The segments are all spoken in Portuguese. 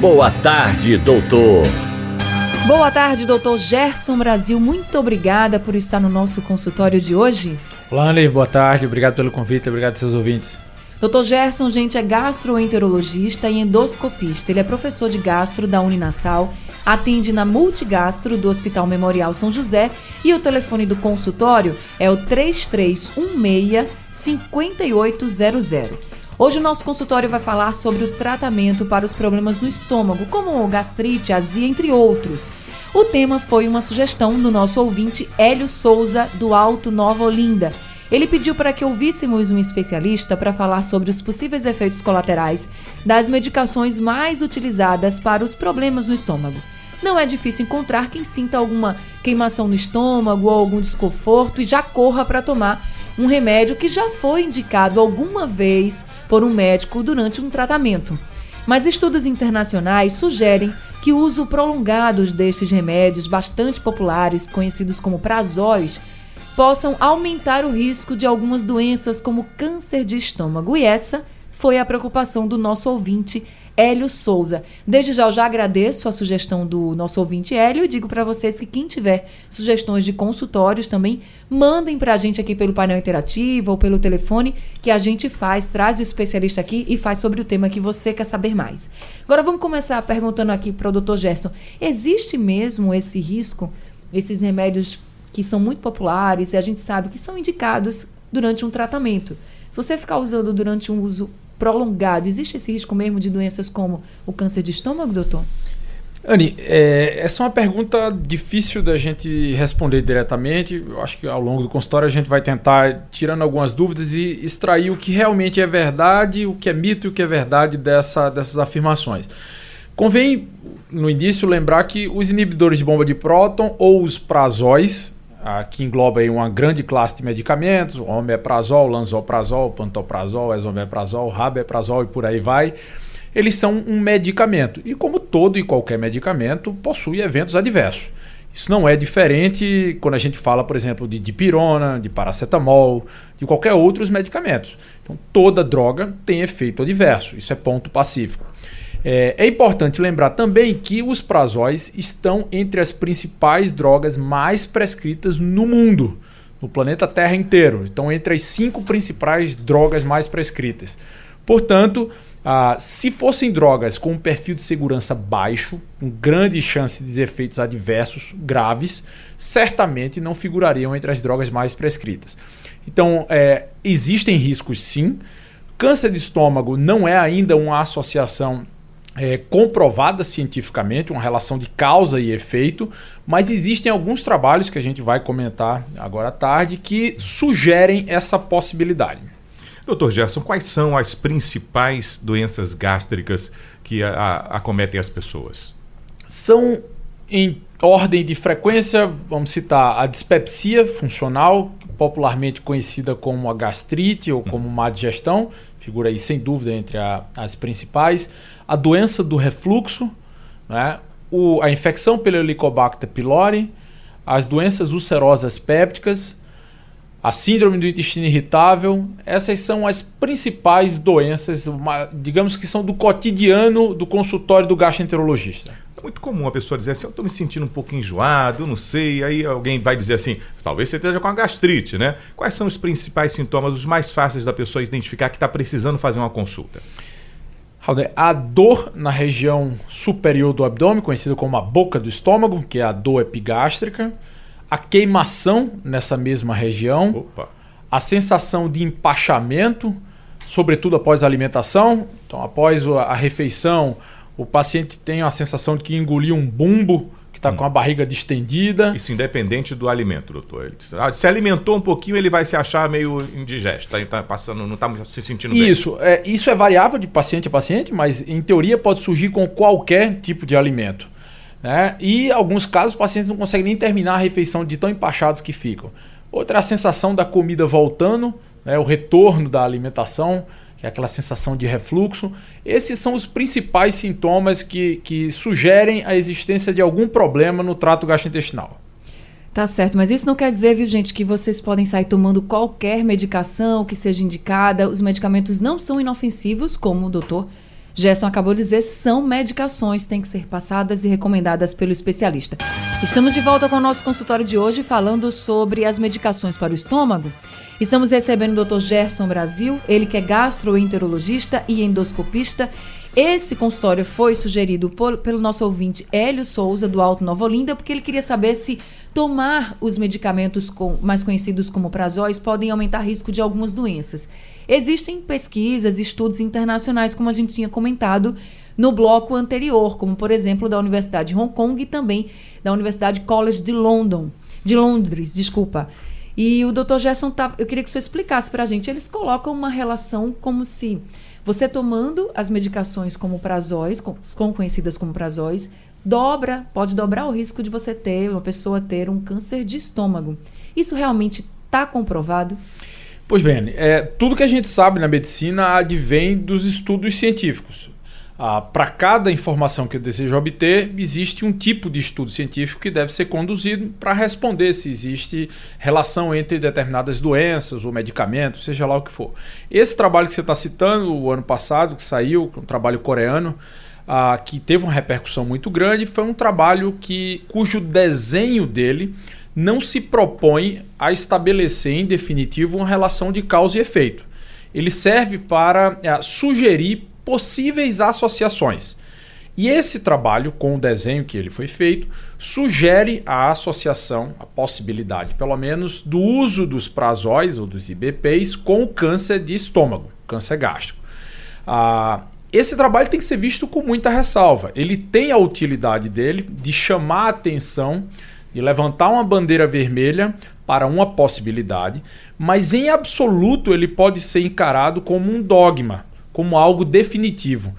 Boa tarde, doutor. Boa tarde, doutor Gerson Brasil. Muito obrigada por estar no nosso consultório de hoje. Olá, Anne, boa tarde. Obrigado pelo convite, obrigado aos seus ouvintes. Dr. Gerson, gente, é gastroenterologista e endoscopista. Ele é professor de gastro da Uninasal, atende na Multigastro do Hospital Memorial São José e o telefone do consultório é o 3316 5800. Hoje o nosso consultório vai falar sobre o tratamento para os problemas no estômago, como gastrite, azia, entre outros. O tema foi uma sugestão do nosso ouvinte Hélio Souza, do Alto Nova Olinda. Ele pediu para que ouvíssemos um especialista para falar sobre os possíveis efeitos colaterais das medicações mais utilizadas para os problemas no estômago. Não é difícil encontrar quem sinta alguma queimação no estômago ou algum desconforto e já corra para tomar um remédio que já foi indicado alguma vez por um médico durante um tratamento. Mas estudos internacionais sugerem que o uso prolongado destes remédios bastante populares, conhecidos como prazóis, possam aumentar o risco de algumas doenças como câncer de estômago. E essa foi a preocupação do nosso ouvinte Hélio Souza. Desde já eu já agradeço a sugestão do nosso ouvinte Hélio e digo para vocês que quem tiver sugestões de consultórios também, mandem para a gente aqui pelo painel interativo ou pelo telefone que a gente faz, traz o especialista aqui e faz sobre o tema que você quer saber mais. Agora vamos começar perguntando aqui para o doutor Gerson, existe mesmo esse risco, esses remédios que são muito populares e a gente sabe que são indicados durante um tratamento. Se você ficar usando durante um uso prolongado, existe esse risco mesmo de doenças como o câncer de estômago, doutor? Anne, é, essa é uma pergunta difícil da gente responder diretamente. Eu acho que ao longo do consultório a gente vai tentar tirando algumas dúvidas e extrair o que realmente é verdade, o que é mito e o que é verdade dessa, dessas afirmações. Convém, no início, lembrar que os inibidores de bomba de próton ou os prazóis, que engloba aí uma grande classe de medicamentos, omeprazol, lanzoprazol, pantoprazol, esomeprazol, rabeprazol e por aí vai. Eles são um medicamento e como todo e qualquer medicamento possui eventos adversos. Isso não é diferente quando a gente fala, por exemplo, de dipirona, de paracetamol, de qualquer outros medicamentos. Então, toda droga tem efeito adverso. Isso é ponto pacífico. É, é, importante lembrar também que os prazóis estão entre as principais drogas mais prescritas no mundo, no planeta Terra inteiro. Estão entre as cinco principais drogas mais prescritas. Portanto, ah, se fossem drogas com um perfil de segurança baixo, com grande chance de efeitos adversos graves, certamente não figurariam entre as drogas mais prescritas. Então, é, existem riscos sim. Câncer de estômago não é ainda uma associação é, comprovada cientificamente, uma relação de causa e efeito, mas existem alguns trabalhos que a gente vai comentar agora à tarde que sugerem essa possibilidade. Doutor Gerson, quais são as principais doenças gástricas que a, a, acometem as pessoas? São em ordem de frequência, vamos citar a dispepsia funcional, popularmente conhecida como a gastrite ou como má digestão, figura aí sem dúvida entre a, as principais a doença do refluxo, né? o, a infecção pelo Helicobacter pylori, as doenças ulcerosas pépticas, a síndrome do intestino irritável, essas são as principais doenças, digamos que são do cotidiano do consultório do gastroenterologista. É muito comum a pessoa dizer assim, eu estou me sentindo um pouco enjoado, eu não sei, aí alguém vai dizer assim, talvez você esteja com a gastrite, né? Quais são os principais sintomas, os mais fáceis da pessoa identificar que está precisando fazer uma consulta? A dor na região superior do abdômen, conhecida como a boca do estômago, que é a dor epigástrica. A queimação nessa mesma região. Opa. A sensação de empachamento, sobretudo após a alimentação. Então, após a refeição, o paciente tem a sensação de que engoliu um bumbo que está com a barriga distendida. Isso independente do alimento, doutor. Ele, ah, se alimentou um pouquinho, ele vai se achar meio indigesto, tá, tá passando, não está se sentindo bem. Isso, é, isso é variável de paciente a paciente, mas em teoria pode surgir com qualquer tipo de alimento. Né? E em alguns casos, os pacientes não conseguem nem terminar a refeição de tão empachados que ficam. Outra é a sensação da comida voltando, né? o retorno da alimentação, que é aquela sensação de refluxo. Esses são os principais sintomas que, que sugerem a existência de algum problema no trato gastrointestinal. Tá certo, mas isso não quer dizer, viu, gente, que vocês podem sair tomando qualquer medicação que seja indicada. Os medicamentos não são inofensivos, como o doutor Gerson acabou de dizer, são medicações, têm que ser passadas e recomendadas pelo especialista. Estamos de volta com o nosso consultório de hoje falando sobre as medicações para o estômago. Estamos recebendo o Dr. Gerson Brasil, ele que é gastroenterologista e endoscopista. Esse consultório foi sugerido por, pelo nosso ouvinte Hélio Souza, do Alto Nova Olinda, porque ele queria saber se tomar os medicamentos com, mais conhecidos como prazóis podem aumentar risco de algumas doenças. Existem pesquisas, estudos internacionais, como a gente tinha comentado no bloco anterior, como por exemplo da Universidade de Hong Kong e também da Universidade College de London, de Londres, desculpa. E o Dr. Gerson, tá, eu queria que o senhor explicasse para a gente. Eles colocam uma relação como se você tomando as medicações como prazóis, com, conhecidas como prazóis, dobra, pode dobrar o risco de você ter, uma pessoa ter um câncer de estômago. Isso realmente está comprovado? Pois bem, é, tudo que a gente sabe na medicina advém dos estudos científicos. Ah, Para cada informação que eu desejo obter, existe um tipo de estudo científico que deve ser conduzido para responder se existe relação entre determinadas doenças ou medicamentos, seja lá o que for. Esse trabalho que você está citando, o ano passado, que saiu, um trabalho coreano, ah, que teve uma repercussão muito grande, foi um trabalho que, cujo desenho dele não se propõe a estabelecer em definitivo uma relação de causa e efeito. Ele serve para é, sugerir possíveis associações. E esse trabalho, com o desenho que ele foi feito, sugere a associação, a possibilidade, pelo menos, do uso dos prazóis ou dos IBPs com o câncer de estômago, câncer gástrico. Ah, esse trabalho tem que ser visto com muita ressalva. Ele tem a utilidade dele de chamar a atenção de levantar uma bandeira vermelha para uma possibilidade, mas em absoluto ele pode ser encarado como um dogma, como algo definitivo.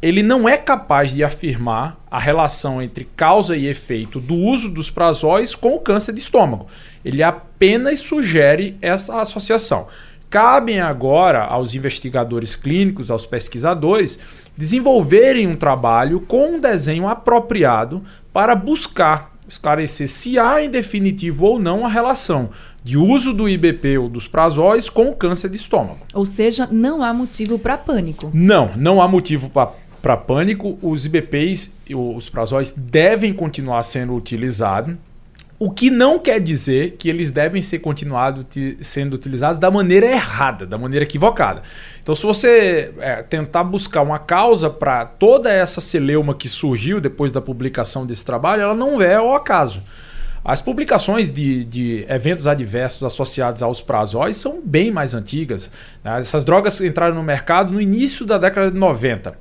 Ele não é capaz de afirmar a relação entre causa e efeito do uso dos prazóis com o câncer de estômago. Ele apenas sugere essa associação. Cabem agora aos investigadores clínicos, aos pesquisadores, desenvolverem um trabalho com um desenho apropriado para buscar esclarecer se há em definitivo ou não a relação de uso do IBP ou dos prazóis com o câncer de estômago. Ou seja, não há motivo para pânico. Não, não há motivo para pânico. Os IBPs, os prazóis devem continuar sendo utilizados. O que não quer dizer que eles devem ser continuados sendo utilizados da maneira errada, da maneira equivocada. Então, se você é, tentar buscar uma causa para toda essa celeuma que surgiu depois da publicação desse trabalho, ela não é ao acaso. As publicações de, de eventos adversos associados aos prazóis são bem mais antigas. Né? Essas drogas entraram no mercado no início da década de 90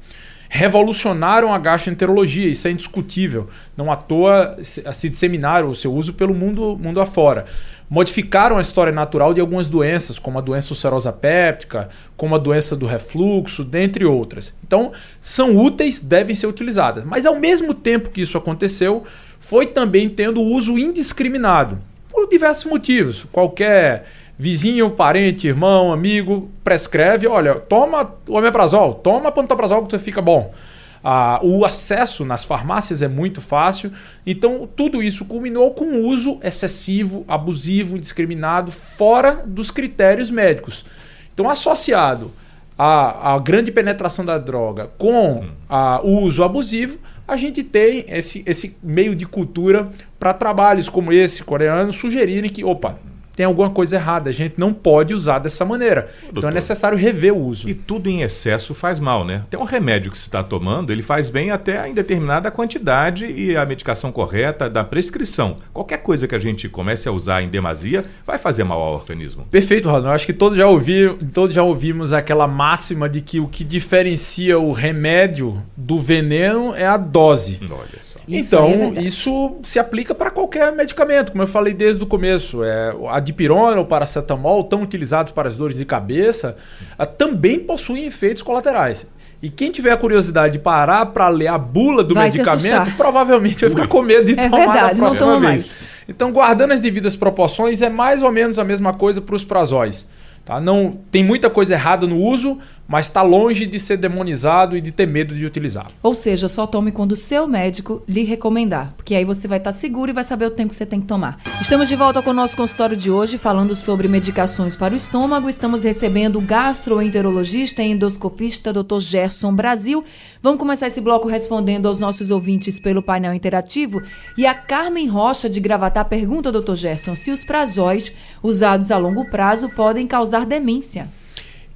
revolucionaram a gastroenterologia, isso é indiscutível. Não à toa se disseminaram o seu uso pelo mundo, mundo afora. Modificaram a história natural de algumas doenças, como a doença ulcerosa péptica, como a doença do refluxo, dentre outras. Então, são úteis, devem ser utilizadas. Mas ao mesmo tempo que isso aconteceu, foi também tendo uso indiscriminado, por diversos motivos. Qualquer vizinho, parente, irmão, amigo, prescreve, olha, toma o omeprazol, toma pantoprazol que você fica bom. Ah, o acesso nas farmácias é muito fácil, então tudo isso culminou com uso excessivo, abusivo, indiscriminado, fora dos critérios médicos. Então, associado à, à grande penetração da droga com a, o uso abusivo, a gente tem esse, esse meio de cultura para trabalhos como esse coreano sugerirem que, opa, tem alguma coisa errada. A gente não pode usar dessa maneira. Doutor, então é necessário rever o uso. E tudo em excesso faz mal, né? Tem um remédio que se está tomando, ele faz bem até em determinada quantidade e a medicação correta da prescrição. Qualquer coisa que a gente comece a usar em demasia vai fazer mal ao organismo. Perfeito, Ronaldo. Acho que todos já, ouvi, todos já ouvimos aquela máxima de que o que diferencia o remédio do veneno é a dose. Olha. Isso é então, verdade. isso se aplica para qualquer medicamento, como eu falei desde o começo. É, a dipirona ou paracetamol, tão utilizados para as dores de cabeça, ah, também possuem efeitos colaterais. E quem tiver a curiosidade de parar para ler a bula do Vai medicamento, provavelmente vai ficar com medo de É tomar verdade, na próxima vez. mais. Então, guardando as devidas proporções, é mais ou menos a mesma coisa para os prazóis. Tá? Não, tem muita coisa errada no uso, mas está longe de ser demonizado e de ter medo de utilizar. Ou seja, só tome quando o seu médico lhe recomendar, porque aí você vai estar seguro e vai saber o tempo que você tem que tomar. Estamos de volta com o nosso consultório de hoje, falando sobre medicações para o estômago. Estamos recebendo o gastroenterologista e endoscopista Dr. Gerson Brasil. Vamos começar esse bloco respondendo aos nossos ouvintes pelo painel interativo. E a Carmen Rocha de Gravatá pergunta, Dr. Gerson, se os prazóis usados a longo prazo podem causar demência.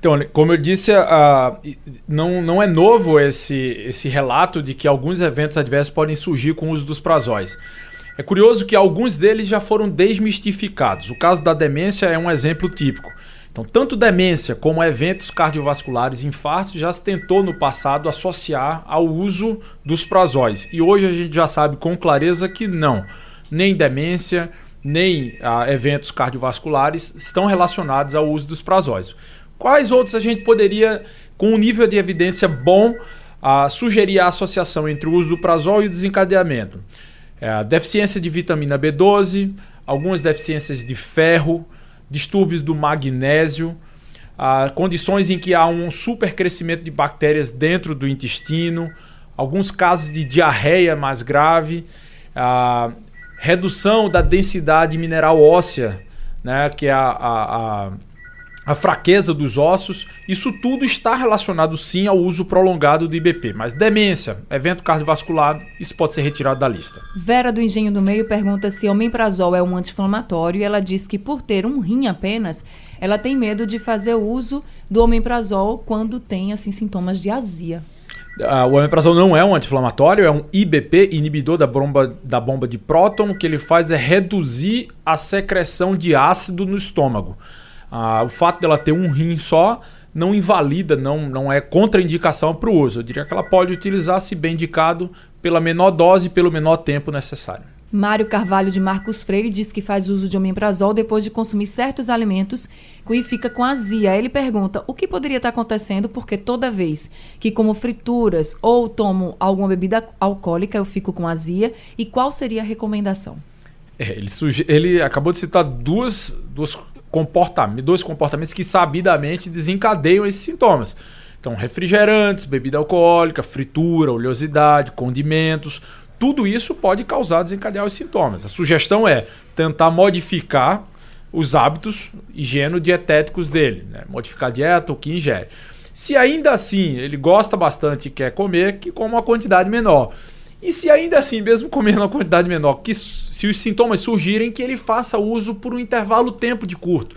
Então, como eu disse, não, não é novo esse, esse relato de que alguns eventos adversos podem surgir com o uso dos prazóis. É curioso que alguns deles já foram desmistificados. O caso da demência é um exemplo típico. Então, tanto demência como eventos cardiovasculares e infartos já se tentou no passado associar ao uso dos prazóis. E hoje a gente já sabe com clareza que não. Nem demência, nem ah, eventos cardiovasculares estão relacionados ao uso dos prazóis. Quais outros a gente poderia, com um nível de evidência bom, ah, sugerir a associação entre o uso do prazol e o desencadeamento? É, a deficiência de vitamina B12, algumas deficiências de ferro, distúrbios do magnésio, ah, condições em que há um supercrescimento de bactérias dentro do intestino, alguns casos de diarreia mais grave, ah, redução da densidade mineral óssea, né, que é a, a, a a fraqueza dos ossos, isso tudo está relacionado sim ao uso prolongado do IBP. Mas demência, evento cardiovascular, isso pode ser retirado da lista. Vera do Engenho do Meio pergunta se omeprazol é um anti-inflamatório e ela diz que por ter um rim apenas, ela tem medo de fazer uso do omeprazol quando tem assim sintomas de azia. Uh, o omeprazol não é um anti-inflamatório, é um IBP, inibidor da bomba, da bomba de próton. O que ele faz é reduzir a secreção de ácido no estômago. Ah, o fato dela ter um rim só não invalida, não, não é contraindicação para o uso. Eu diria que ela pode utilizar, se bem indicado, pela menor dose e pelo menor tempo necessário. Mário Carvalho de Marcos Freire diz que faz uso de omeprazol depois de consumir certos alimentos e fica com azia. Ele pergunta o que poderia estar acontecendo porque toda vez que como frituras ou tomo alguma bebida alcoólica eu fico com azia e qual seria a recomendação? É, ele, ele acabou de citar duas, duas comportamentos, dois comportamentos que sabidamente desencadeiam esses sintomas. Então, refrigerantes, bebida alcoólica, fritura, oleosidade, condimentos, tudo isso pode causar desencadear os sintomas. A sugestão é tentar modificar os hábitos higieno-dietéticos dele, né? modificar a dieta, o que ingere. Se ainda assim ele gosta bastante e quer comer, que coma uma quantidade menor. E se ainda assim, mesmo comendo uma quantidade menor, que se os sintomas surgirem, que ele faça uso por um intervalo tempo de curto,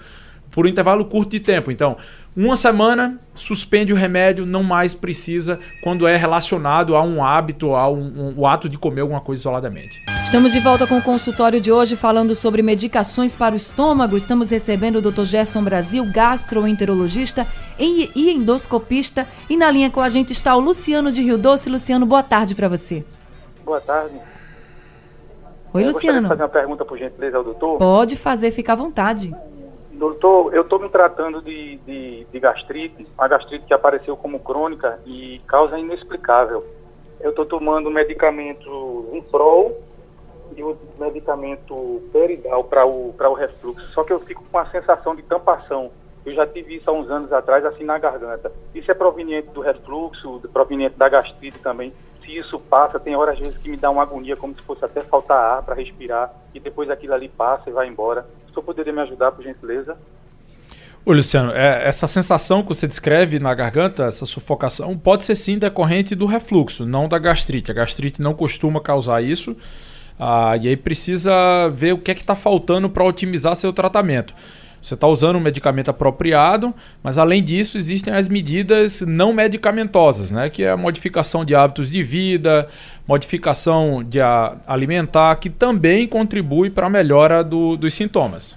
por um intervalo curto de tempo. Então, uma semana, suspende o remédio, não mais precisa quando é relacionado a um hábito, a um, um, ato de comer alguma coisa isoladamente. Estamos de volta com o consultório de hoje falando sobre medicações para o estômago. Estamos recebendo o Dr. Gerson Brasil, gastroenterologista e endoscopista. E na linha com a gente está o Luciano de Rio Doce. Luciano, boa tarde para você. Boa tarde. Oi, eu Luciano. de fazer uma pergunta, por gentileza, ao doutor. Pode fazer, fica à vontade. Doutor, eu estou me tratando de, de, de, gastrite, a gastrite que apareceu como crônica e causa inexplicável. Eu estou tomando medicamento Vinprol e o medicamento Peridal para o, o refluxo, só que eu fico com a sensação de tampação. Eu já tive isso há uns anos atrás, assim na garganta. Isso é proveniente do refluxo, proveniente da gastrite também se isso passa, tem horas às vezes que me dá uma agonia, como se fosse até faltar ar para respirar, e depois aquilo ali passa e vai embora. Senhor poderia me ajudar, por gentileza? Ô, Luciano, é, essa sensação que você descreve na garganta, essa sufocação, pode ser sim decorrente do refluxo, não da gastrite. A gastrite não costuma causar isso, ah, e aí precisa ver o que é que está faltando para otimizar seu tratamento. Você está usando um medicamento apropriado, mas além disso existem as medidas não medicamentosas, né? que é a modificação de hábitos de vida, modificação de alimentar, que também contribui para a melhora do, dos sintomas.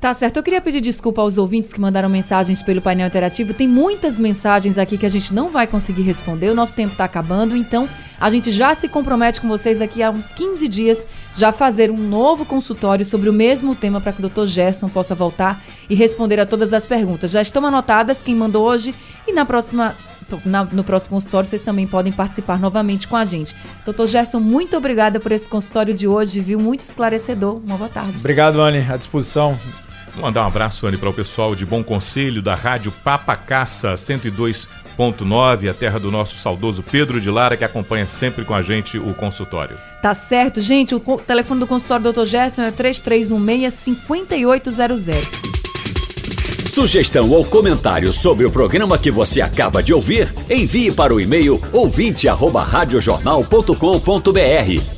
Tá certo. Eu queria pedir desculpa aos ouvintes que mandaram mensagens pelo painel interativo. Tem muitas mensagens aqui que a gente não vai conseguir responder. O nosso tempo está acabando, então A gente já se compromete com vocês daqui a uns 15 dias já fazer um novo consultório sobre o mesmo tema para que o Dr. Gerson possa voltar e responder a todas as perguntas. Já estão anotadas quem mandou hoje e na próxima no próximo consultório vocês também podem participar novamente com a gente. Doutor Gerson, muito obrigada por esse consultório de hoje, viu? Muito esclarecedor. Uma boa tarde. Obrigado, Anne. À disposição. Vou mandar um abraço, Anne, para o pessoal de Bom Conselho da Rádio Papacaça 102.9, a terra do nosso saudoso Pedro de Lara, que acompanha sempre com a gente o consultório. Tá certo, gente. O telefone do consultório do Dr. Gerson é 3316-5800. Sugestão ou comentário sobre o programa que você acaba de ouvir, envie para o e-mail ouvinte@radiojornal.com.br